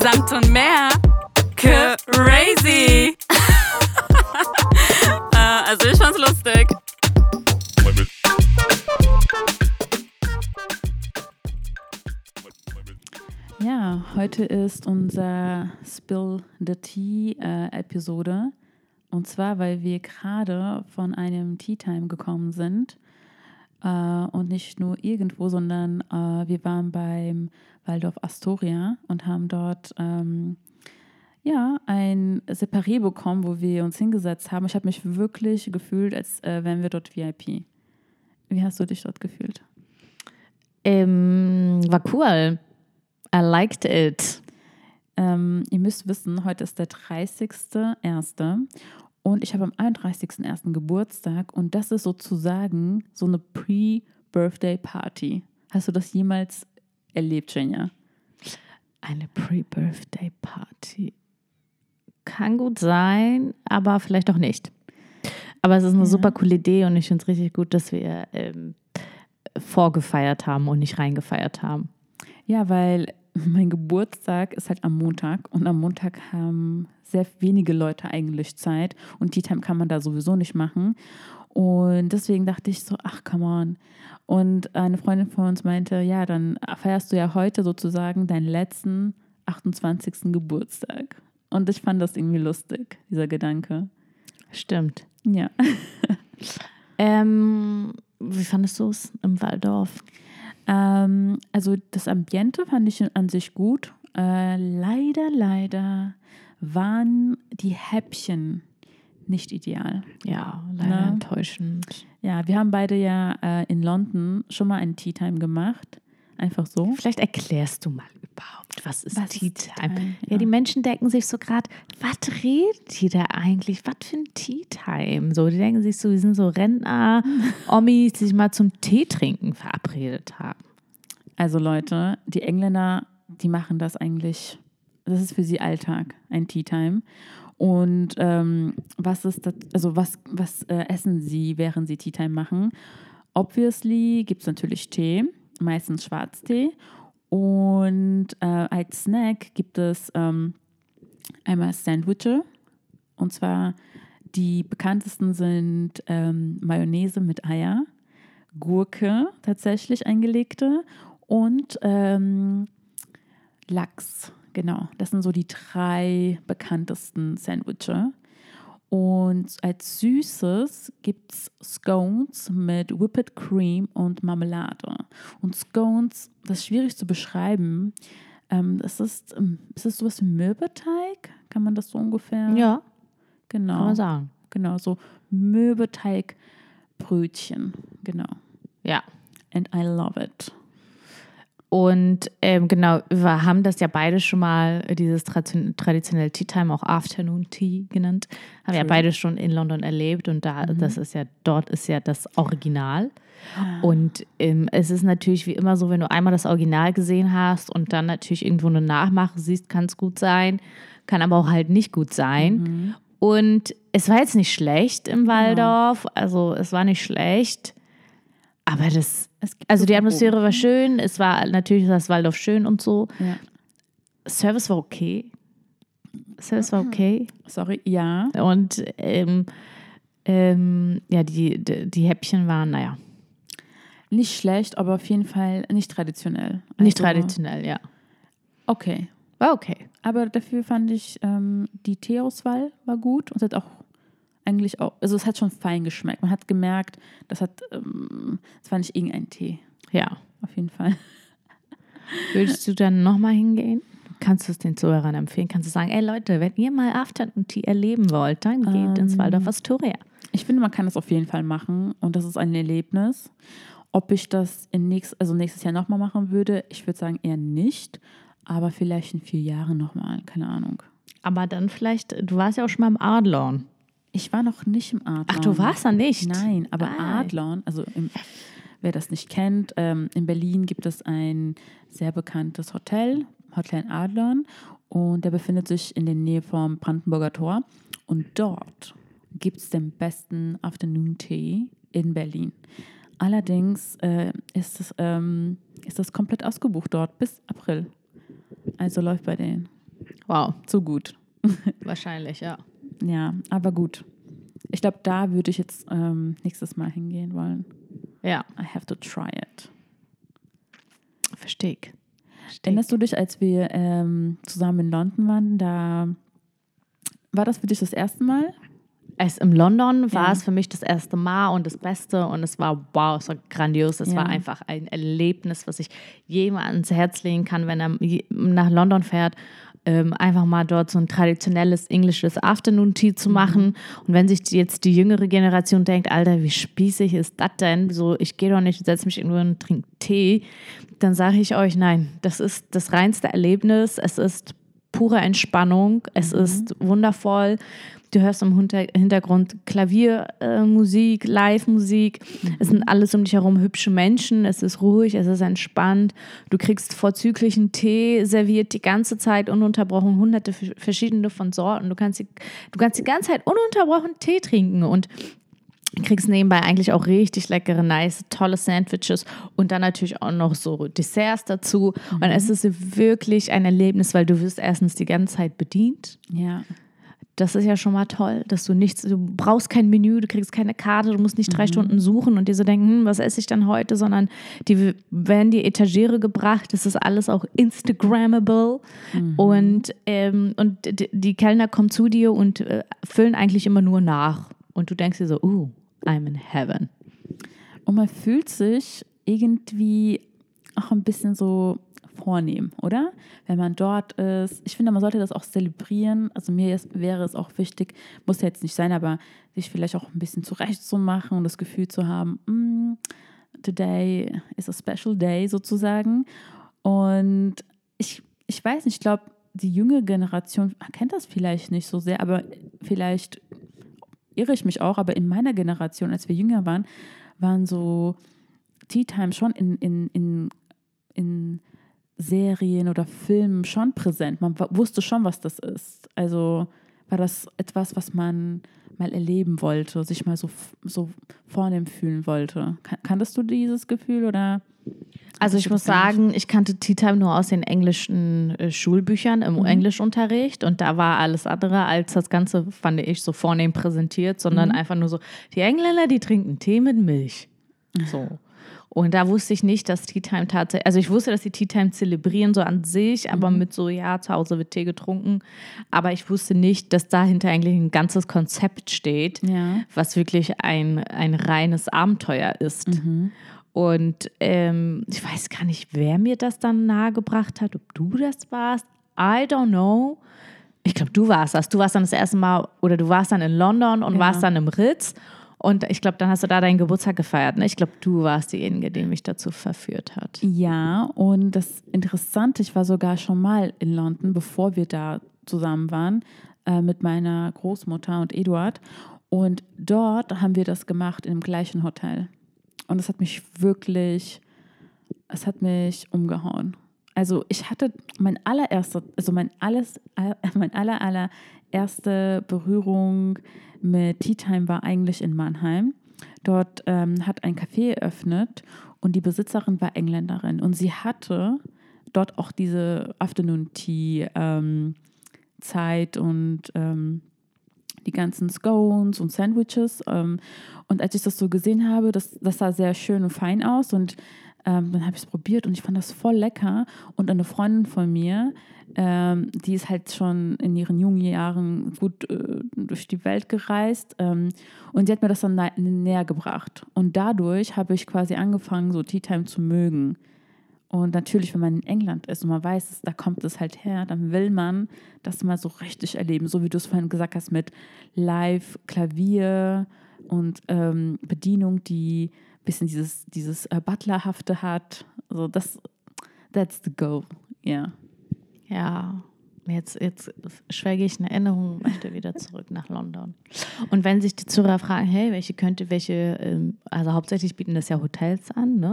Samt und mehr. Crazy. äh, also ich fand's lustig. Ja, heute ist unser Spill the Tea äh, Episode. Und zwar, weil wir gerade von einem Tea Time gekommen sind. Äh, und nicht nur irgendwo, sondern äh, wir waren beim Waldorf Astoria und haben dort ähm, ja, ein Separé bekommen, wo wir uns hingesetzt haben. Ich habe mich wirklich gefühlt, als äh, wären wir dort VIP. Wie hast du dich dort gefühlt? Ähm, war cool. I liked it. Ähm, ihr müsst wissen, heute ist der 30.01. Und ich habe am 31.01. Geburtstag und das ist sozusagen so eine Pre-Birthday-Party. Hast du das jemals erlebt, Jenja? Eine Pre-Birthday-Party. Kann gut sein, aber vielleicht auch nicht. Aber es ist eine Ja. super coole Idee und ich finde es richtig gut, dass wir ähm, vorgefeiert haben und nicht reingefeiert haben. Ja, weil mein Geburtstag ist halt am Montag und am Montag haben sehr wenige Leute eigentlich Zeit und Tea Time kann man da sowieso nicht machen. Und deswegen dachte ich so, ach, come on. Und eine Freundin von uns meinte, ja, dann feierst du ja heute sozusagen deinen letzten 28. Geburtstag. Und ich fand das irgendwie lustig, dieser Gedanke. Stimmt. Ja. Ähm, wie fandest du es im Waldorf? Ähm, also das Ambiente fand ich an sich gut. Äh, leider, leider waren die Häppchen nicht ideal. Ja, leider Na? enttäuschend. Ja, wir haben beide ja äh, in London schon mal einen Tea Time gemacht. Einfach so. Vielleicht erklärst du mal überhaupt, was ist Was Tea Time? Time? Ja. Ja. die Menschen denken sich so gerade, was redet die da eigentlich? Was für ein Tea Time? So, die denken sich so, wir sind so Rentner, Omis, die sich mal zum Tee trinken verabredet haben. Also Leute, die Engländer, die machen das eigentlich, das ist für sie Alltag, ein Tea Time. Und ähm, was ist das, also was, was äh, essen sie, während sie Tea Time machen? Obviously gibt es natürlich Tee, meistens Schwarztee. Und äh, als Snack gibt es ähm, einmal Sandwiche. Und zwar die bekanntesten sind ähm, Mayonnaise mit Eier, Gurke tatsächlich eingelegte und ähm, Lachs. Genau, das sind so die drei bekanntesten Sandwiche. Und als Süßes gibt es Scones mit Whipped Cream und Marmelade. Und Scones, das ist schwierig zu beschreiben. Ähm, das ist, ähm, ist das sowas wie Mürbeteig? Kann man das so ungefähr? Ja, genau. kann man sagen. Genau, so Mürbeteigbrötchen. Genau. Ja. And I love it. Und ähm, genau, wir haben das ja beide schon mal, äh, dieses tradition- traditionelle Tea Time, auch Afternoon Tea genannt, haben ja True. beide schon in London erlebt und da, das ist ja, dort ist ja das Original. Und ähm, es ist natürlich wie immer so, wenn du einmal das Original gesehen hast und dann natürlich irgendwo eine Nachmache siehst, kann es gut sein, kann aber auch halt nicht gut sein. Und es war jetzt nicht schlecht im Waldorf, also es war nicht schlecht, aber das, also so die Atmosphäre war schön, es war natürlich das Waldorf schön und so. Ja. Service war okay. Service war okay. Sorry, ja. Und ähm, ähm, ja, die, die, die Häppchen waren, naja, Nicht schlecht, aber auf jeden Fall nicht traditionell. nicht Also, traditionell, ja. Okay. War okay. Aber dafür fand ich, ähm, die Teeauswahl war gut und es hat auch eigentlich auch, also es hat schon fein geschmeckt. Man hat gemerkt, das hat, ähm, es war nicht irgendein Tee. Ja. Auf jeden Fall. Würdest du dann nochmal hingehen? Kannst du es den Zuhörern empfehlen? Kannst du sagen, ey Leute, wenn ihr mal Afternoon Tea erleben wollt, dann geht ins Ähm. Waldorf Astoria. Ich finde, man kann das auf jeden Fall machen und das ist ein Erlebnis. Ob ich das in nächst, also nächstes Jahr nochmal machen würde, ich würde sagen eher nicht, aber vielleicht in vier Jahren nochmal, keine Ahnung. Aber dann vielleicht, du warst ja auch schon mal im Adlon. Ich war noch nicht im Adlon. Ach, du warst da nicht? Nein, aber Ah. Adlon, also im, wer das nicht kennt, ähm, in Berlin gibt es ein sehr bekanntes Hotel, Hotel Adlon, und der befindet sich in der Nähe vom Brandenburger Tor. Und dort gibt es den besten Afternoon Tea in Berlin. Allerdings äh, ist, es, ähm, ist das komplett ausgebucht dort bis April. Also läuft bei denen. Wow, Zu gut. wahrscheinlich, ja. Ja, aber gut. Ich glaube, da würde ich jetzt ähm, nächstes Mal hingehen wollen. Ja, I have to try it. verstehe ich. Erinnerst du dich, als wir ähm, zusammen in London waren, da war das für dich das erste Mal? Es im London war Ja. es für mich das erste Mal und das Beste und es war wow, es war grandios. Es Ja. war einfach ein Erlebnis, was ich jedem ans Herz legen kann, wenn er nach London fährt. Ähm, einfach mal dort so ein traditionelles englisches Afternoon Tea zu machen. Und wenn sich jetzt die jüngere Generation denkt, Alter, wie spießig ist das denn? So, ich gehe doch nicht, setze mich irgendwo und trinke Tee, dann sage ich euch, nein, das ist das reinste Erlebnis. Es ist pure Entspannung. Es ist wundervoll. Du hörst im Hinter- Hintergrund Klaviermusik, äh, Musik, Live-Musik. Es sind alles um dich herum hübsche Menschen. Es ist ruhig, es ist entspannt. Du kriegst vorzüglichen Tee serviert die ganze Zeit ununterbrochen, hunderte verschiedene von Sorten. Du kannst, die, du kannst die ganze Zeit ununterbrochen Tee trinken und kriegst nebenbei eigentlich auch richtig leckere, nice, tolle Sandwiches und dann natürlich auch noch so Desserts dazu. Und es ist wirklich ein Erlebnis, weil du wirst erstens die ganze Zeit bedient. Ja. Das ist ja schon mal toll, dass du nichts, du brauchst kein Menü, du kriegst keine Karte, du musst nicht drei Stunden suchen und dir so denken, hm, was esse ich dann heute, sondern die werden dir Etagere gebracht, das ist alles auch Instagrammable. Und, ähm, und die Kellner kommen zu dir und äh, füllen eigentlich immer nur nach. Und du denkst dir so, uh, I'm in heaven. Und man fühlt sich irgendwie auch ein bisschen so vornehm, oder? Wenn man dort ist. Ich finde, man sollte das auch zelebrieren. Also mir ist, wäre es auch wichtig, muss jetzt nicht sein, aber sich vielleicht auch ein bisschen zurechtzumachen und das Gefühl zu haben, mm, today is a special day sozusagen. Und ich, ich weiß nicht, ich glaube, die junge Generation kennt das vielleicht nicht so sehr, aber vielleicht irre ich mich auch, aber in meiner Generation, als wir jünger waren, waren so Tea Time schon in, in, in, in Serien oder Filmen schon präsent. Man wusste schon, was das ist. Also war das etwas, was man mal erleben wollte, sich mal so, so vornehm fühlen wollte. Kan kanntest du dieses Gefühl oder? Also ich muss sagen, ich kannte Tea Time nur aus den englischen äh, Schulbüchern im Englischunterricht und da war alles andere als das Ganze, fand ich, so vornehm präsentiert, sondern einfach nur so, die Engländer, die trinken Tee mit Milch. So. Und da wusste ich nicht, dass Tea Time tatsächlich, also ich wusste, dass die Tea Time zelebrieren, so an sich, aber mit so, ja, zu Hause wird Tee getrunken. Aber ich wusste nicht, dass dahinter eigentlich ein ganzes Konzept steht, Ja. was wirklich ein, ein reines Abenteuer ist. Und ähm, ich weiß gar nicht, wer mir das dann nahegebracht hat, ob du das warst. I don't know. Ich glaube, du warst das. Du warst dann das erste Mal, oder du warst dann in London und Ja. warst dann im Ritz. Und ich glaube, dann hast du da deinen Geburtstag gefeiert. Ne? Ich glaube, du warst diejenige, die mich dazu verführt hat. Ja, und das Interessante, ich war sogar schon mal in London, bevor wir da zusammen waren, äh, mit meiner Großmutter und Eduard. Und dort haben wir das gemacht im gleichen Hotel. Und es hat mich wirklich, es hat mich umgehauen. Also ich hatte mein allererster, also mein alles, all- mein aller, allererste Berührung mit Tea Time war eigentlich in Mannheim. Dort ähm, hat ein Café eröffnet und die Besitzerin war Engländerin und sie hatte dort auch diese Afternoon Tea ähm, Zeit und ähm, die ganzen Scones und Sandwiches. Ähm, und als ich das so gesehen habe, das, das sah sehr schön und fein aus. Und ähm, dann habe ich es probiert und ich fand das voll lecker. Und eine Freundin von mir, ähm, die ist halt schon in ihren jungen Jahren gut äh, durch die Welt gereist. Ähm, und sie hat mir das dann nä- näher gebracht. Und dadurch habe ich quasi angefangen, so Tea Time zu mögen. Und natürlich, wenn man in England ist und man weiß, da kommt es halt her, dann will man das mal so richtig erleben. So wie du es vorhin gesagt hast mit Live, Klavier und ähm, Bedienung, die bisschen dieses, dieses äh, Butlerhafte hat. So, das, that's the goal, ja. Ja, jetzt, jetzt schwelge ich in Erinnerung und möchte wieder zurück nach London. Und wenn sich die Zuhörer fragen, hey, welche könnte, welche, ähm, also hauptsächlich bieten das ja Hotels an, ne?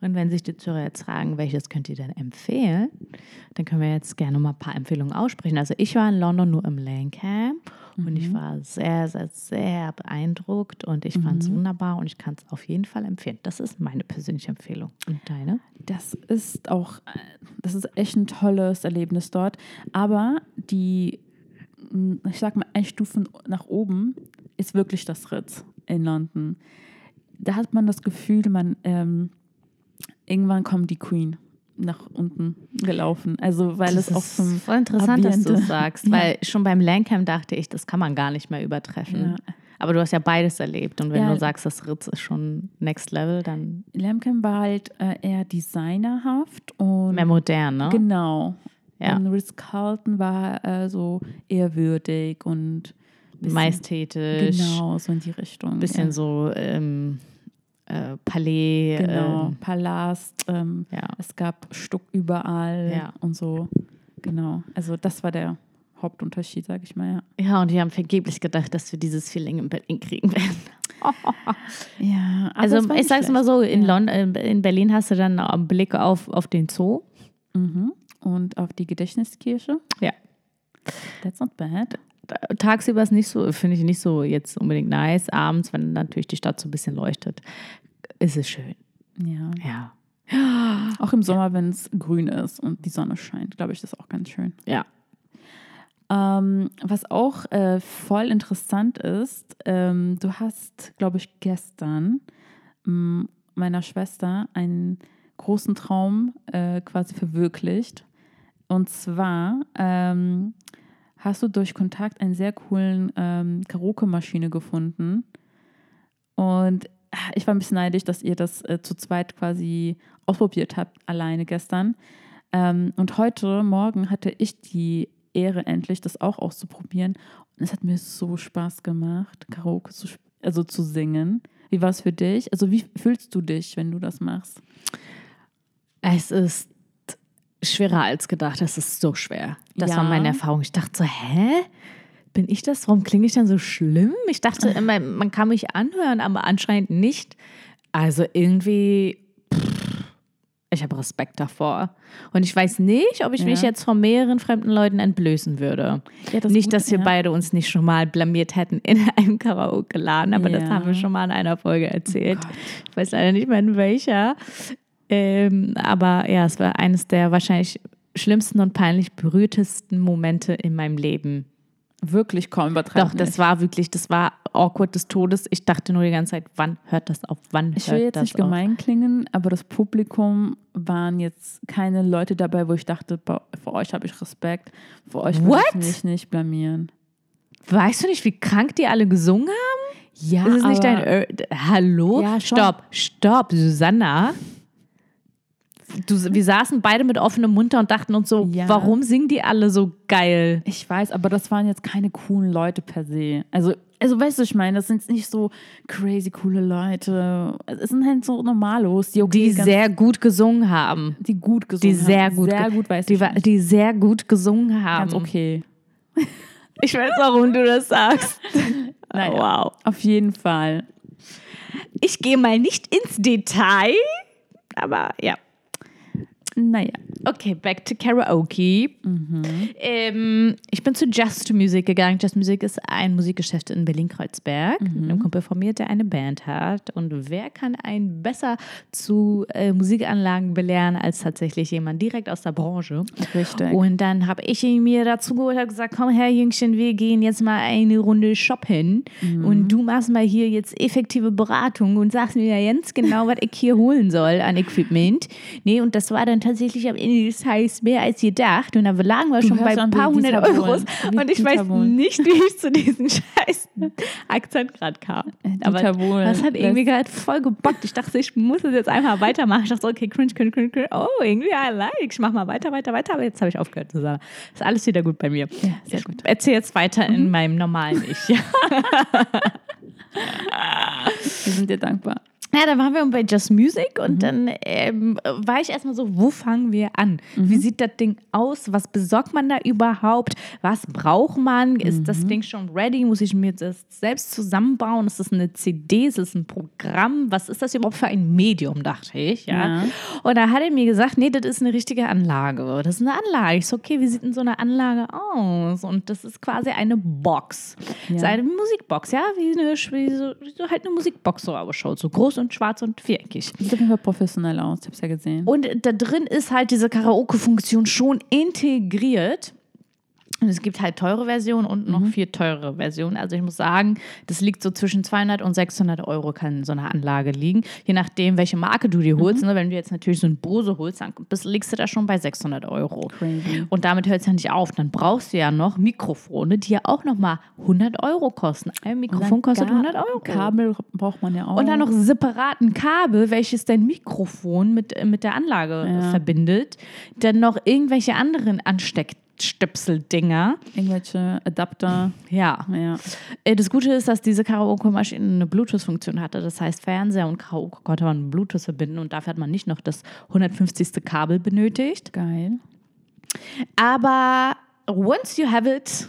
Und wenn sich die Zuhörer jetzt fragen, welches könnt ihr denn empfehlen, dann können wir jetzt gerne mal ein paar Empfehlungen aussprechen. Also ich war in London nur im Langham Und ich war sehr, sehr, sehr beeindruckt und ich fand es wunderbar und ich kann es auf jeden Fall empfehlen. Das ist meine persönliche Empfehlung. Und deine? Das ist auch, äh, das ist echt ein tolles Erlebnis dort. Aber die, ich sag mal, ein Stufen nach oben ist wirklich das Ritz in London. Da hat man das Gefühl, man ähm, irgendwann kommt die Queen nach unten gelaufen. Also weil es auch zum voll interessant, dass du Ambiente- es sagst, Ja. weil schon beim Langham dachte ich, das kann man gar nicht mehr übertreffen. Ja. Aber du hast ja beides erlebt und wenn Ja. du sagst, das Ritz ist schon Next Level, dann Lamken war halt äh, eher designerhaft und mehr modern, ne? genau. Ja. Und Ritz Carlton war äh, so ehrwürdig und bisschen- Majestätisch, Genau, so in die Richtung. bisschen so ähm, äh, Palais. Genau, Ähm, Palast. Ähm, ja. Es gab Stuck überall Ja. und so. Genau. Also das war der Hauptunterschied, sag ich mal, ja. ja, und die haben vergeblich gedacht, dass wir dieses Feeling in Berlin kriegen werden. Ja, aber Also es war ich sag's mal schlecht. so, in, Ja. London, in Berlin hast du dann einen Blick auf, auf den Zoo. Mhm. Und auf die Gedächtniskirche. Ja. That's not bad. Tagsüber ist nicht so, finde ich nicht so jetzt unbedingt nice. Abends, wenn natürlich die Stadt so ein bisschen leuchtet, ist es schön. Ja. Ja. Auch im Sommer, wenn es grün ist und die Sonne scheint, glaube ich, das ist auch ganz schön. Ja. Ähm, was auch äh, voll interessant ist, ähm, du hast, glaube ich, gestern m, meiner Schwester einen großen Traum äh, quasi verwirklicht. Und zwar ähm, hast du durch Kontakt einen sehr coolen ähm, Karaoke-Maschine gefunden. Und ah, ich war ein bisschen neidisch, dass ihr das äh, zu zweit quasi ausprobiert habt, alleine gestern. Ähm, und heute Morgen hatte ich die Ehre, endlich das auch auszuprobieren. Und es hat mir so Spaß gemacht, Karaoke zu, also zu singen. Wie war es für dich? Also, wie fühlst du dich, wenn du das machst? Es ist schwerer als gedacht. Es ist so schwer. Das Ja. war meine Erfahrung. Ich dachte so, hä? Bin ich das? Warum klinge ich dann so schlimm? Ich dachte immer, man kann mich anhören, aber anscheinend nicht. Also irgendwie, pff, ich habe Respekt davor. Und ich weiß nicht, ob ich Ja. mich jetzt von mehreren fremden Leuten entblößen würde. Ja, das nicht, Gute- dass wir beide uns nicht schon mal blamiert hätten in einem Karaoke-Laden, aber das haben wir schon mal in einer Folge erzählt. Gott. ich weiß leider nicht mehr in welcher. Ähm, aber ja, es war eines der wahrscheinlich schlimmsten und peinlich berührtesten Momente in meinem Leben. Wirklich kaum übertreiben. Doch, das war wirklich, das war awkward des Todes. Ich dachte nur die ganze Zeit, wann hört das auf? Wann Ich hört will jetzt das nicht auf? gemein klingen, aber das Publikum waren jetzt keine Leute dabei, wo ich dachte, für euch habe ich Respekt, für euch würde ich mich nicht blamieren. Weißt du nicht, wie krank die alle gesungen haben? Ja, Ist es nicht dein. Ö Hallo? Ja, stopp, stopp, Susanna. Du, wir saßen beide mit offenem Mund da und dachten uns so, Ja. warum singen die alle so geil? Ich weiß, aber das waren jetzt keine coolen Leute per se. Also, also weißt du, ich meine, das sind nicht so crazy coole Leute. Es sind halt so Normalos, die, okay, Die sehr gut gesungen haben. die gut gesungen Die sehr haben. gut, sehr gut, weiß die, ich die sehr gut gesungen haben. Ganz okay. Ich weiß, warum du das sagst. Naja. Wow. Auf jeden Fall. Ich gehe mal nicht ins Detail, aber ja. Naja. Okay, back to Karaoke. Ähm, ich bin zu Just Music gegangen. Just Music ist ein Musikgeschäft in Berlin-Kreuzberg. Mit einem Kumpel von mir, der eine Band hat. Und wer kann einen besser zu äh, Musikanlagen belehren als tatsächlich jemand direkt aus der Branche? Richtig. Und dann habe ich ihn mir dazu geholt und gesagt, komm her Jüngchen, wir gehen jetzt mal eine Runde shoppen und du machst mal hier jetzt effektive Beratung und sagst mir ja ganz genau, was ich hier holen soll an Equipment. Nee, und das war dann tatsächlich am Ende des Tages mehr als gedacht und da lagen wir schon bei ein paar hundert. Euros Wie und ich weiß nicht, wie ich zu diesem scheiß Akzent gerade kam. Aber Dieter Bohlen das hat irgendwie gerade voll gebockt. Ich dachte, ich muss es jetzt einfach weitermachen. Ich dachte, okay, cringe, cringe, cringe, cringe. Oh, irgendwie, I like. Ich mach mal weiter, weiter, weiter. Aber jetzt habe ich aufgehört zu sagen. Ist alles wieder gut bei mir. Ja, sehr ich gut. erzähle jetzt weiter in meinem normalen Ich. Wir sind dir dankbar. Ja, da waren wir bei Just Music und dann ähm, war ich erstmal so, wo fangen wir an? Wie sieht das Ding aus? Was besorgt man da überhaupt? Was braucht man? Ist das Ding schon ready? Muss ich mir das selbst zusammenbauen? Ist das eine CD? Ist das ein Programm? Was ist das überhaupt für ein Medium, dachte ich. Ja. Ja. Und da hat er mir gesagt, nee, das ist eine richtige Anlage. Das ist eine Anlage. Ich so, okay, wie sieht denn so eine Anlage aus? Und das ist quasi eine Box. Das ist Ja. eine Musikbox, ja, wie, eine, wie so halt eine Musikbox so ausschaut. So groß und schwarz und viereckig. Sieht auf jeden Fall professionell aus. Ich hab's ja gesehen. Und da drin ist halt diese Karaoke-Funktion schon integriert. Und es gibt halt teure Versionen und noch viel teure Versionen. Also ich muss sagen, das liegt so zwischen 200 und 600 Euro kann so eine Anlage liegen. Je nachdem, welche Marke du dir holst. Ne? Wenn du jetzt natürlich so ein Bose holst, dann bist, liegst du da schon bei 600 Euro. Crazy. Und damit hört es ja nicht auf. Dann brauchst du ja noch Mikrofone, die ja auch nochmal 100 Euro kosten. Ein Mikrofon kostet Ga- 100 Euro. Kabel braucht man ja auch. Und dann noch separaten Kabel, welches dein Mikrofon mit, mit der Anlage Ja. verbindet. Dann noch irgendwelche anderen Ansteckstöpsel-Dinger. irgendwelche Adapter. Ja. Ja. Äh, Das Gute ist, dass diese Karaoke-Maschine eine Bluetooth-Funktion hatte. Das heißt, Fernseher und Karaoke konnte man mit Bluetooth verbinden und dafür hat man nicht noch das 150. Kabel benötigt. Geil. Aber once you have it,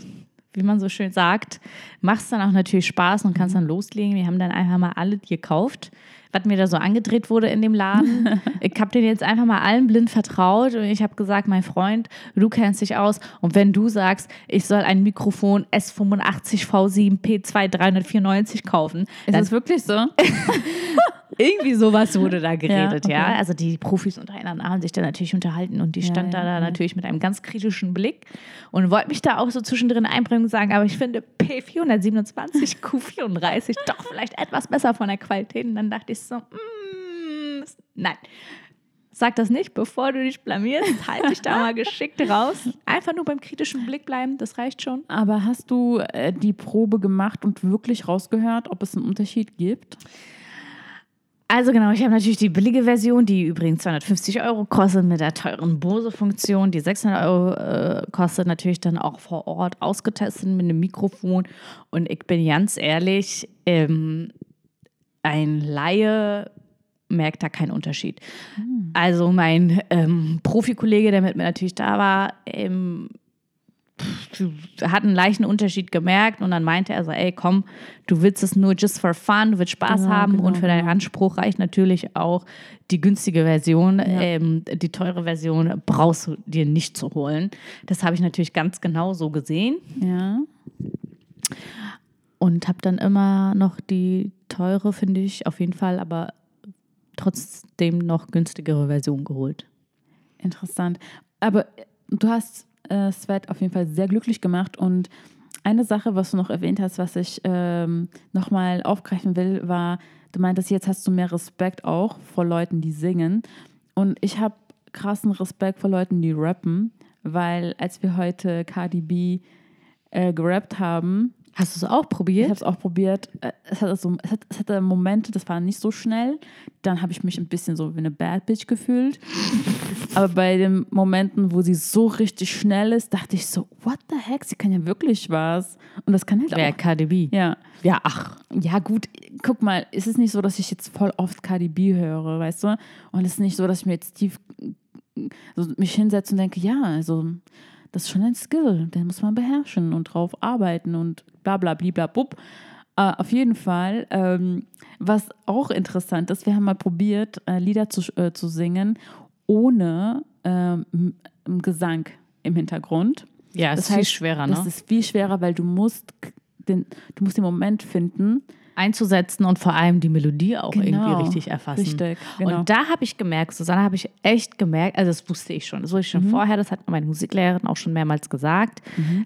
wie man so schön sagt, macht es dann auch natürlich Spaß und kannst dann loslegen. Wir haben dann einfach mal alle gekauft, was mir da so angedreht wurde in dem Laden. ich habe den jetzt einfach mal allen blind vertraut und ich habe gesagt, mein Freund, du kennst dich aus und wenn du sagst, ich soll ein Mikrofon S85 V7 P2 394 kaufen, Ist dann es wirklich so? irgendwie sowas wurde da geredet, ja. okay. Also die Profis untereinander haben sich da natürlich unterhalten und die stand ja, da, da ja. natürlich mit einem ganz kritischen Blick und wollte mich da auch so zwischendrin einbringen und sagen, aber ich finde P427, Q34 doch vielleicht etwas besser von der Qualität. Und dann dachte ich so, mm, nein. Sag das nicht, bevor du dich blamierst. Halt dich da mal geschickt raus. Einfach nur beim kritischen Blick bleiben, das reicht schon. Aber hast du äh, die Probe gemacht und wirklich rausgehört, ob es einen Unterschied gibt? Also genau, ich habe natürlich die billige Version, die übrigens 250 Euro kostet, mit der teuren Bose-Funktion, die 600 Euro äh, kostet, natürlich dann auch vor Ort ausgetestet mit einem Mikrofon. Und ich bin ganz ehrlich, ähm, ein Laie merkt da keinen Unterschied. Also mein ähm, Profikollege, der mit mir natürlich da war, ähm, hat einen leichten Unterschied gemerkt und dann meinte er so, ey, komm, du willst es nur just for fun, du willst Spaß Genau, haben genau, und für deinen genau. Anspruch reicht natürlich auch die günstige Version. Ähm, die teure Version brauchst du dir nicht zu holen. Das habe ich natürlich ganz genau so gesehen Ja. und habe dann immer noch die teure, finde ich, auf jeden Fall, aber trotzdem noch günstigere Version geholt. Interessant. Aber du hast äh, Svet auf jeden Fall sehr glücklich gemacht und eine Sache, was du noch erwähnt hast, was ich ähm, nochmal aufgreifen will, war, du meintest, jetzt hast du mehr Respekt auch vor Leuten, die singen. Und ich habe krassen Respekt vor Leuten, die rappen, weil als wir heute Cardi B äh, gerappt haben, Hast du es auch ich probiert? habe es auch probiert. Äh, Es hatte, so, es, hat, es hatte Momente, das war nicht so schnell. Dann habe ich mich ein bisschen so wie eine Bad Bitch gefühlt. Aber bei den Momenten, wo sie so richtig schnell ist, dachte ich so, what the heck, sie kann ja wirklich was. Und das kann halt Wer auch. KDB? Ja. Ja, ach. ja, gut, guck mal, es ist nicht so, dass ich jetzt voll oft Cardi B höre, weißt du? Und es ist nicht so, dass ich mir jetzt tief so mich hinsetze und denke, ja, also das ist schon ein Skill, den muss man beherrschen und drauf arbeiten und bla bla bla bub. Äh, auf jeden Fall, ähm, was auch interessant ist, wir haben mal probiert, äh, Lieder zu, äh, zu singen ohne ähm, Gesang im Hintergrund. Ja, Das ist viel heißt, schwerer, ne? Das ist viel schwerer, weil du musst den, du musst den Moment finden. Einzusetzen und vor allem die Melodie auch Genau. irgendwie richtig erfassen. Richtig, genau. Und da habe ich gemerkt, Susanne habe ich echt gemerkt, also das wusste ich schon, das wusste ich Mhm. schon vorher, das hat meine Musiklehrerin auch schon mehrmals gesagt,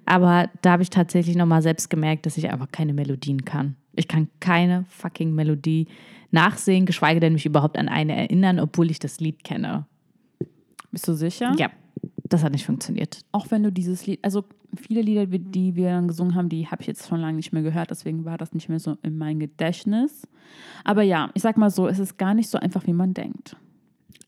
aber da habe ich tatsächlich nochmal selbst gemerkt, dass ich einfach keine Melodien kann. Ich kann keine fucking Melodie nachsehen, geschweige denn mich überhaupt an eine erinnern, obwohl ich das Lied kenne. Bist du sicher? Ja, das hat nicht funktioniert. Auch wenn du dieses Lied, also viele Lieder, die- wir dann gesungen haben, die habe ich jetzt schon lange nicht mehr gehört, deswegen war das nicht mehr so in mein Gedächtnis. Aber ja, ich sag mal so, es ist gar nicht so einfach, wie man denkt.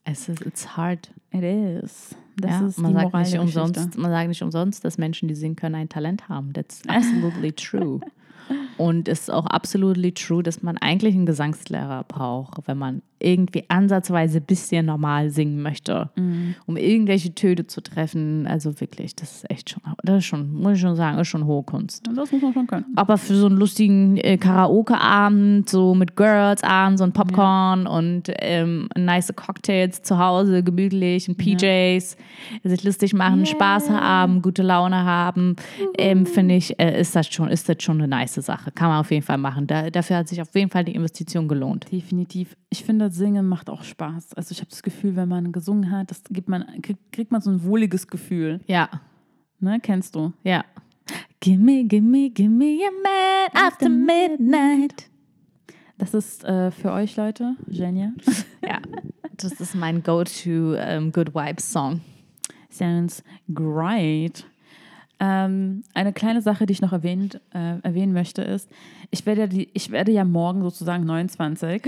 Es ist it's hard. It is. Das ja, ist man, sagt nicht umsonst, man sagt nicht umsonst, dass Menschen, die singen können, ein Talent haben. That's absolutely true. Und es ist auch absolutely true, dass man eigentlich einen Gesangslehrer braucht, wenn man irgendwie ansatzweise ein bisschen normal singen möchte, um irgendwelche Töne zu treffen. Also wirklich, das ist echt schon, das ist schon, muss ich schon sagen, ist schon hohe Kunst. Das muss man schon können. Aber für so einen lustigen äh, Karaoke-Abend, so mit Girls abends und Popcorn und ähm, nice Cocktails zu Hause, gemütlich, und PJs, sich lustig machen, Spaß haben, gute Laune haben, ähm, finde ich, äh, ist, das schon, ist das schon eine nice Sache. Kann man auf jeden Fall machen. Da, dafür hat sich auf jeden Fall die Investition gelohnt. Definitiv. Ich finde, Singen macht auch Spaß. Also ich habe das Gefühl, wenn man gesungen hat, das gibt man, kriegt, man so ein wohliges Gefühl. Ja, Ne, kennst du? ja. Gimme, gimme, gimme a man after midnight. Das ist äh, für euch Leute, Genia. Ja, das ist mein Go-To ähm, Good Vibes Song. Sounds great. Ähm, eine kleine Sache, die ich noch erwähnt, äh, erwähnen möchte, ist, ich werde, ja die, ich werde ja morgen sozusagen 29.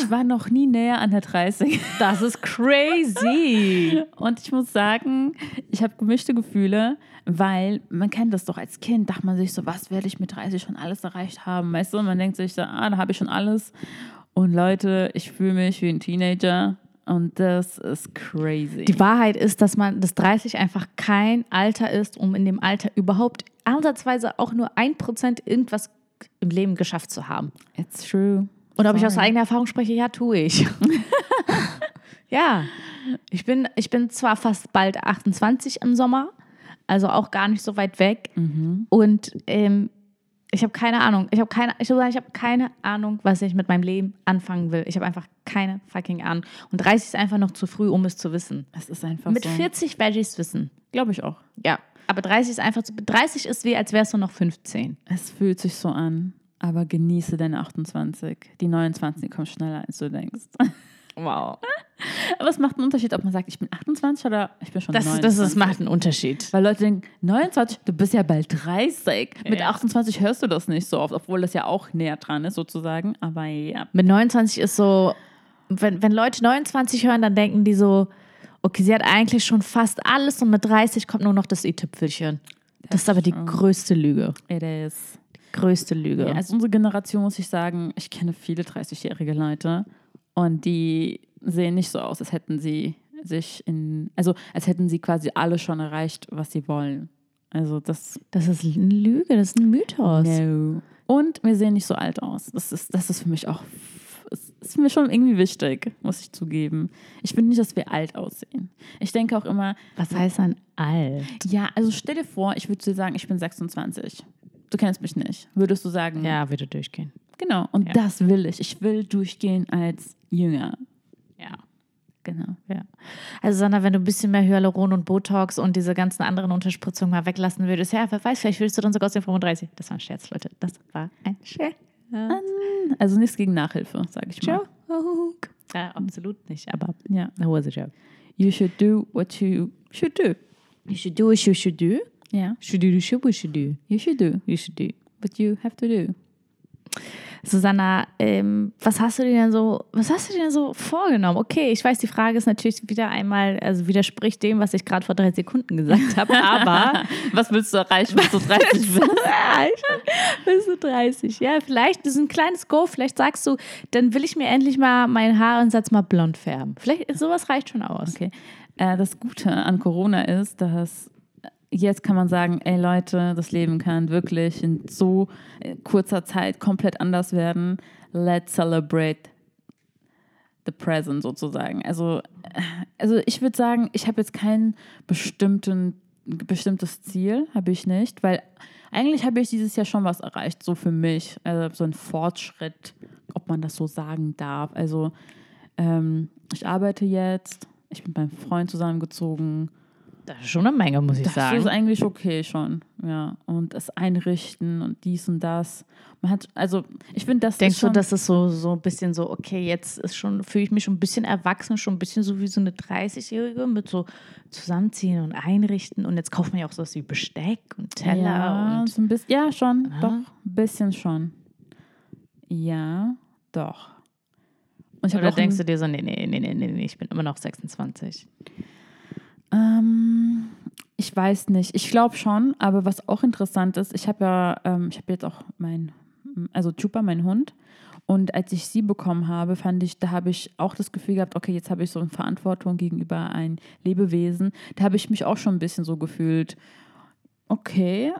Ich war noch nie näher an der 30. Das ist crazy. Und ich muss sagen, ich habe gemischte Gefühle, weil man kennt das doch als Kind, dachte man sich so, was werde ich mit 30 schon alles erreicht haben? Weißt du, und man denkt sich so, ah, da habe ich schon alles. Und Leute, ich fühle mich wie ein Teenager und das ist crazy. Die Wahrheit ist, dass man das 30 einfach kein Alter ist, um in dem Alter überhaupt ansatzweise auch nur ein Prozent irgendwas im Leben geschafft zu haben. It's true. Und ob ich aus Sorry. eigener Erfahrung spreche, ja, tue ich. ja, ich bin, ich bin zwar fast bald 28 im Sommer, also auch gar nicht so weit weg. Und ähm, ich habe keine Ahnung. Ich habe keine, ich, sagen, ich habe keine Ahnung, was ich mit meinem Leben anfangen will. Ich habe einfach keine fucking Ahnung. Und 30 ist einfach noch zu früh, um es zu wissen. Es ist einfach Mit so. 40 werde ich es wissen. Glaube ich auch. Ja. Aber 30 ist einfach zu. 30 ist wie, als wärst du noch 15. Es fühlt sich so an, aber genieße deine 28. Die 29 kommen schneller, als du denkst. Wow. Aber es macht einen Unterschied, ob man sagt, ich bin 28 oder ich bin schon Das, 29. das, das macht einen Unterschied. Weil Leute denken, 29, du bist ja bald 30. Mit Ja. 28 hörst du das nicht so oft, obwohl das ja auch näher dran ist sozusagen. Aber ja, Mit 29 ist so, wenn, wenn Leute 29 hören, dann denken die so, okay, sie hat eigentlich schon fast alles und mit 30 kommt nur noch das i-Tüpfelchen. Das ist aber die größte Lüge. it is. Größte Lüge. Ja, also unsere Generation, muss ich sagen, ich kenne viele 30-jährige Leute und die sehen nicht so aus, als hätten sie sich in, also als hätten sie quasi alles schon erreicht, was sie wollen. Also das Das ist eine Lüge, das ist ein Mythos. No. Und wir sehen nicht so alt aus. Das ist, das ist für mich auch, das ist mir schon irgendwie wichtig, muss ich zugeben. Ich finde nicht, dass wir alt aussehen. Ich denke auch immer, Was heißt dann alt? ja, also stell dir vor, ich würde dir sagen, ich bin 26. Du kennst mich nicht. Würdest du sagen, Ja, würde durchgehen. Genau. Und Ja. das will ich. Ich will durchgehen als Jünger. Ja. Genau. Ja. Also, Sandra, wenn du ein bisschen mehr Hyaluron und Botox und diese ganzen anderen Unterspritzungen mal weglassen würdest, ja, wer weiß, vielleicht würdest du dann sogar aus den 35. Das war ein Scherz, Leute. Das war ein Scherz. Also nichts gegen Nachhilfe, sage ich mal. Joke. Ja, absolut nicht, aber Ja. that was a joke. You should do what you should do. You should do what you should do. Ja. Should do, should, what you should do. You should do You should do. what you have to do. Susanna, ähm, was hast du dir denn so, was hast du dir denn so vorgenommen? Okay, ich weiß, die Frage ist natürlich wieder einmal, also widerspricht dem, was ich gerade vor drei Sekunden gesagt habe, aber Was willst du erreichen, bis du 30 bist? Bist du 30. Ja, vielleicht ist ein kleines Go. Vielleicht sagst du, dann will ich mir endlich mal meinen Haaransatz mal blond färben. Vielleicht sowas reicht schon aus. Okay. Äh, das Gute an Corona ist, dass jetzt kann man sagen, ey Leute, das Leben kann wirklich in so äh, kurzer Zeit komplett anders werden. Let's celebrate the present sozusagen. Also, äh, also ich würde sagen, ich habe jetzt kein bestimmten, bestimmtes Ziel, habe ich nicht, weil eigentlich habe ich dieses Jahr schon was erreicht, so für mich. Also so ein Fortschritt, ob man das so sagen darf. Also ähm, ich arbeite jetzt, ich bin beim Freund zusammengezogen. Das ist schon eine Menge, muss ich Das sagen. ist eigentlich okay schon, ja. Und das Einrichten und dies und das. Man hat, also ich finde, das Denkst du, das ist so, so ein bisschen so, okay, jetzt ist schon, fühle ich mich schon ein bisschen erwachsen, schon ein bisschen so wie so eine 30-Jährige mit so zusammenziehen und einrichten und jetzt kauft man ja auch sowas wie Besteck und Teller ja, und so ein bisschen, ja, schon, Ja. doch, ein bisschen schon. Ja, doch. Und ich oder denkst du dir so, nee, nee, nee, nee, nee, nee, ich bin immer noch 26. Ähm, Ich weiß nicht. Ich glaube schon, aber was auch interessant ist, ich habe ja, ähm, ich habe jetzt auch mein, also Chupa, mein Hund. Und als ich sie bekommen habe, fand ich, da habe ich auch das Gefühl gehabt, okay, jetzt habe ich so eine Verantwortung gegenüber ein Lebewesen. Da habe ich mich auch schon ein bisschen so gefühlt, okay,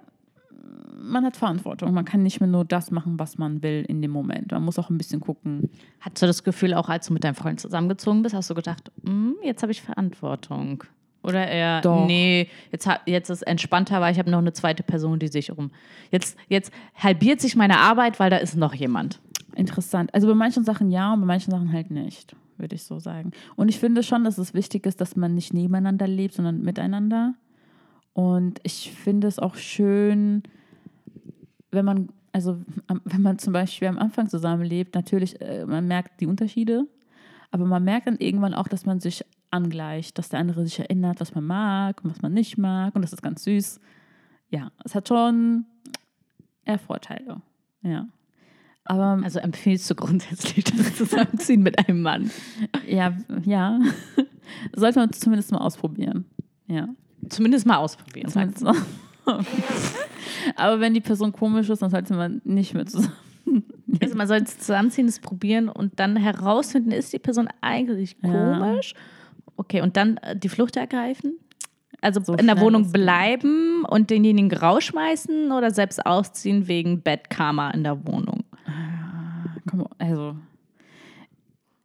man hat Verantwortung. Man kann nicht mehr nur das machen, was man will in dem Moment. Man muss auch ein bisschen gucken. Hattest du das Gefühl, auch als du mit deinem Freund zusammengezogen bist, hast du gedacht, "Hm, jetzt habe ich Verantwortung? Oder eher, Doch. nee, jetzt, jetzt ist entspannter, weil ich habe noch eine zweite Person, die sich um. Jetzt, jetzt halbiert sich meine Arbeit, weil da ist noch jemand. Interessant. Also bei manchen Sachen ja und bei manchen Sachen halt nicht, würde ich so sagen. Und ich finde schon, dass es wichtig ist, dass man nicht nebeneinander lebt, sondern miteinander. Und ich finde es auch schön, wenn man, also wenn man zum Beispiel am Anfang zusammenlebt, natürlich, äh, man merkt die Unterschiede, aber man merkt dann irgendwann auch, dass man sich angleicht, dass der andere sich erinnert, was man mag und was man nicht mag. Und das ist ganz süß. Ja, es hat schon eher Vorteile. Ja. Aber Also empfiehlst du grundsätzlich das Zusammenziehen mit einem Mann? Ja, ja. Sollte man zumindest mal ausprobieren. Ja. Zumindest mal ausprobieren. Zumindest mal. Aber wenn die Person komisch ist, dann sollte man nicht mehr zusammen. Also man soll es zusammenziehen, es probieren und dann herausfinden, ist die Person eigentlich Ja. Okay, und dann äh, die Flucht ergreifen? Also So in der Wohnung bleiben und denjenigen rausschmeißen oder selbst ausziehen wegen Bettkarma in der Wohnung? Komm, Also,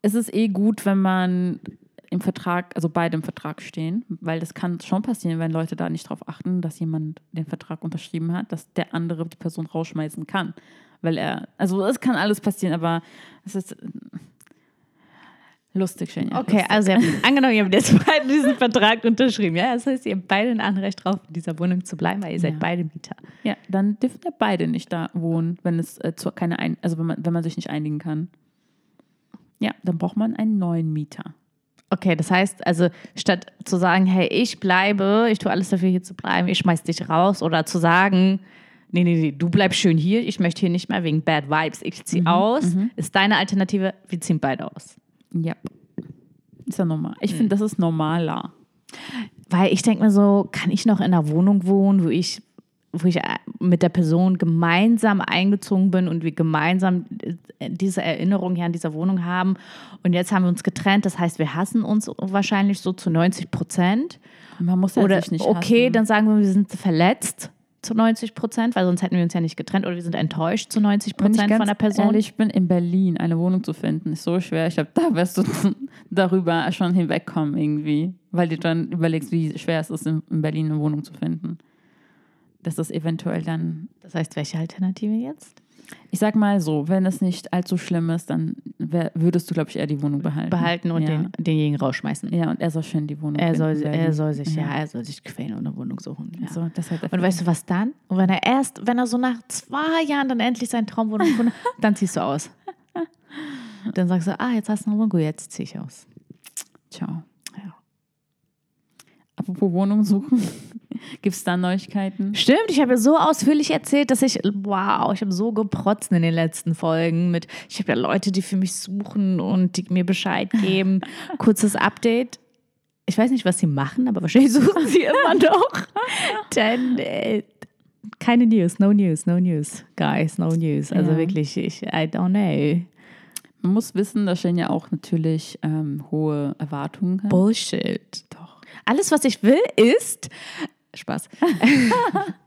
es ist eh gut, wenn man im Vertrag, also beide im Vertrag stehen, weil das kann schon passieren, wenn Leute da nicht darauf achten, dass jemand den Vertrag unterschrieben hat, dass der andere die Person rausschmeißen kann. Weil er, also es kann alles passieren, aber es ist lustig, Shania. Okay, also ihr habt, angenommen, ihr habt jetzt beide diesen Vertrag unterschrieben. Ja, das heißt, ihr habt beide ein Anrecht drauf, in dieser Wohnung zu bleiben, weil ihr seid Ja. beide Mieter. Ja, dann dürfen ja beide nicht da wohnen, wenn es äh, zu keine ein also wenn man, wenn man sich nicht einigen kann. Ja, dann braucht man einen neuen Mieter. Okay, das heißt also, statt zu sagen, hey, ich bleibe, ich tue alles dafür, hier zu bleiben, ich schmeiß dich raus, oder zu sagen, nee, nee, nee, du bleibst schön hier, ich möchte hier nicht mehr wegen Bad Vibes, ich ziehe aus, ist deine Alternative, wir ziehen beide aus. Ja. Ist ja normal. Ich finde, das ist normaler. Weil ich denke mir so, kann ich noch in einer Wohnung wohnen, wo ich, wo ich äh, mit der Person gemeinsam eingezogen bin und wir gemeinsam äh, diese Erinnerung hier an dieser Wohnung haben. Und jetzt haben wir uns getrennt. Das heißt, wir hassen uns wahrscheinlich so zu 90 Prozent. Man muss ja Oder sich nicht okay, hassen. dann sagen wir, wir sind verletzt zu 90 Prozent, weil sonst hätten wir uns ja nicht getrennt. Oder wir sind enttäuscht zu 90 Wenn ich Prozent von der Person. ehrlich bin, in Berlin eine Wohnung zu finden, ist so schwer. Ich glaube, da wirst du darüber schon hinwegkommen irgendwie, weil du dann überlegst, wie schwer es ist, in in Berlin eine Wohnung zu finden. Dass das eventuell dann Das heißt, welche Alternative jetzt? Ich sag mal so, wenn es nicht allzu schlimm ist, dann wär, würdest du, glaube ich, eher die Wohnung behalten. Behalten und ja. den, denjenigen rausschmeißen. Ja, und er soll schön die Wohnung Er, soll, finden, er soll sich, ja. er soll sich quälen und eine Wohnung suchen. Ja. So, das hat Und weißt du was dann? Und wenn er erst, wenn er so nach zwei Jahren dann endlich seinen Traumwohnung gefunden hat, dann ziehst du aus. Dann sagst du, ah, jetzt hast du eine Wohnung, jetzt zieh ich aus. Ciao. Ja. Apropos Wohnung suchen, gibt es da Neuigkeiten? Stimmt, ich habe ja so ausführlich erzählt, dass ich, wow, ich habe so geprotzt in den letzten Folgen mit, ich habe ja Leute, die für mich suchen und die mir Bescheid geben. Kurzes Update. Ich weiß nicht, was sie machen, aber wahrscheinlich suchen sie immer noch. Denn äh, keine News, no News, no News, guys, no News. Also Ja. wirklich, ich, I don't know. Man muss wissen, dass Shen ja auch natürlich ähm, hohe Erwartungen. Bullshit. Doch. Alles, was ich will, ist Spaß.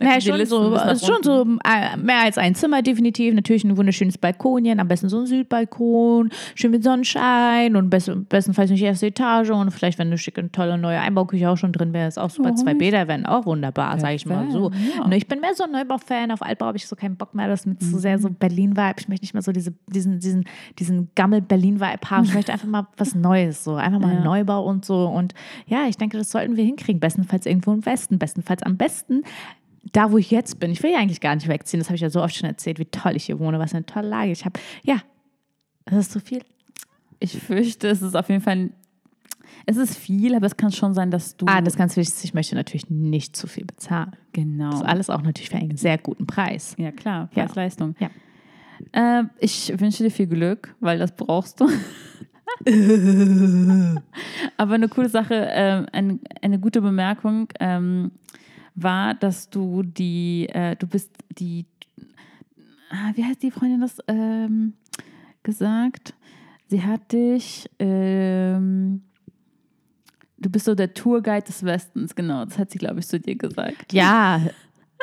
naja, schon so, nach schon so äh, mehr als ein Zimmer definitiv. Natürlich ein wunderschönes Balkonchen, am besten so ein Südbalkon, schön mit Sonnenschein und best, bestenfalls nicht erste Etage und vielleicht, wenn eine schicke, tolle neue Einbauküche auch schon drin wäre, ist auch super. Warum Zwei nicht? Bäder wären auch wunderbar, sage ich mal so. Ja. Und ich bin mehr so ein Neubau-Fan. Auf Altbau habe ich so keinen Bock mehr. Das mit so sehr so Berlin-Vibe. Ich möchte nicht mehr so diese, diesen, diesen, diesen Gammel-Berlin-Vibe haben. Ich möchte einfach mal was Neues, so einfach mal Ja. Neubau und so. Und ja, ich denke, das sollten wir hinkriegen. Bestenfalls irgendwo im Westen, bestenfalls am besten. Da, wo ich jetzt bin. Ich will ja eigentlich gar nicht wegziehen. Das habe ich ja so oft schon erzählt, wie toll ich hier wohne, was eine tolle Lage. Ich habe, ja, das ist so viel. Ich fürchte, es ist auf jeden Fall. Es ist viel, aber es kann schon sein, dass du. Ah, das ist ganz wichtig. Ich möchte natürlich nicht zu viel bezahlen. genau. Das ist alles auch natürlich für einen sehr guten Preis. Ja, klar, Ja. Preis-Leistung. Ja. Äh, ich wünsche dir viel Glück, weil das brauchst du. Aber eine coole Sache, ähm, eine, eine gute Bemerkung ähm, war, dass du die, äh, du bist die, ah, wie heißt die Freundin das ähm, gesagt? Sie hat dich, ähm, du bist so der Tourguide des Westens, genau, das hat sie, glaube ich, zu dir gesagt. Ja,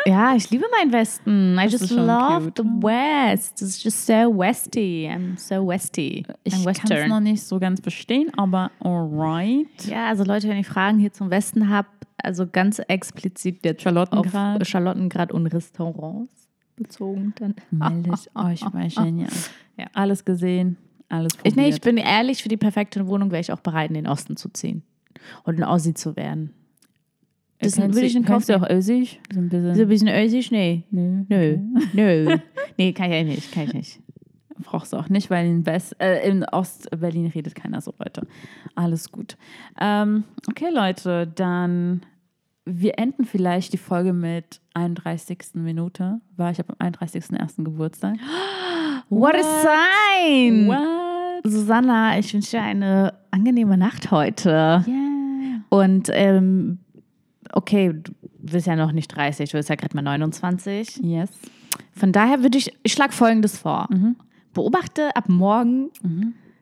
ja, ich liebe meinen Westen. I Das just love cute. the West. It's just so westy. I'm so westy. Ich kann es noch nicht so ganz verstehen, aber alright. Ja, also Leute, wenn ihr Fragen hier zum Westen habt, also ganz explizit jetzt Charlottengrad. auf Charlottengrad und Restaurants bezogen, dann Meldet euch bei Genia. Ja. Alles gesehen, alles probiert. Ich, nee, ich bin ehrlich, für die perfekte Wohnung wäre ich auch bereit, in den Osten zu ziehen. Und ein Ossi zu werden. Das Kannst würde ich in Kauf auch Ösig? So ein bisschen. So ein bisschen Össisch? Nee. Nö. Nö. Nö. Nee, kann ich eigentlich nicht. Kann ich nicht. Brauchst du auch nicht, weil in, West, äh, in Ost-Berlin redet keiner so, Leute. Alles gut. Ähm, okay, Leute, dann wir enden vielleicht die Folge mit 31. Minute, weil ich habe am 31.01. Geburtstag. What a sign! What? Susanna, ich wünsche dir eine angenehme Nacht heute. Yeah. Und ähm, okay, du bist ja noch nicht 30, du bist ja gerade mal 29. Yes. Von daher würde ich, ich schlage Folgendes vor. Mhm. Beobachte ab morgen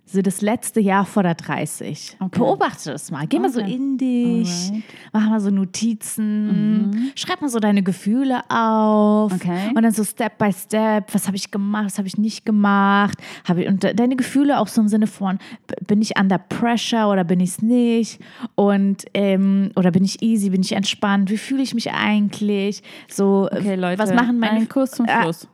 so das letzte Jahr vor der 30. Okay. Beobachte das mal. Geh mal so Okay. in dich. Alright. Mach mal so Notizen. Schreib mal so deine Gefühle auf. Okay. Und dann so Step by Step. Was habe ich gemacht? Was habe ich nicht gemacht? Hab ich, und de- deine Gefühle auch so im Sinne von, bin ich under pressure oder bin ich es nicht? Und, ähm, oder bin ich easy? Bin ich entspannt? Wie fühle ich mich eigentlich? So, Okay, Leute. was machen meine Ein Kurs zum Ah, Schluss.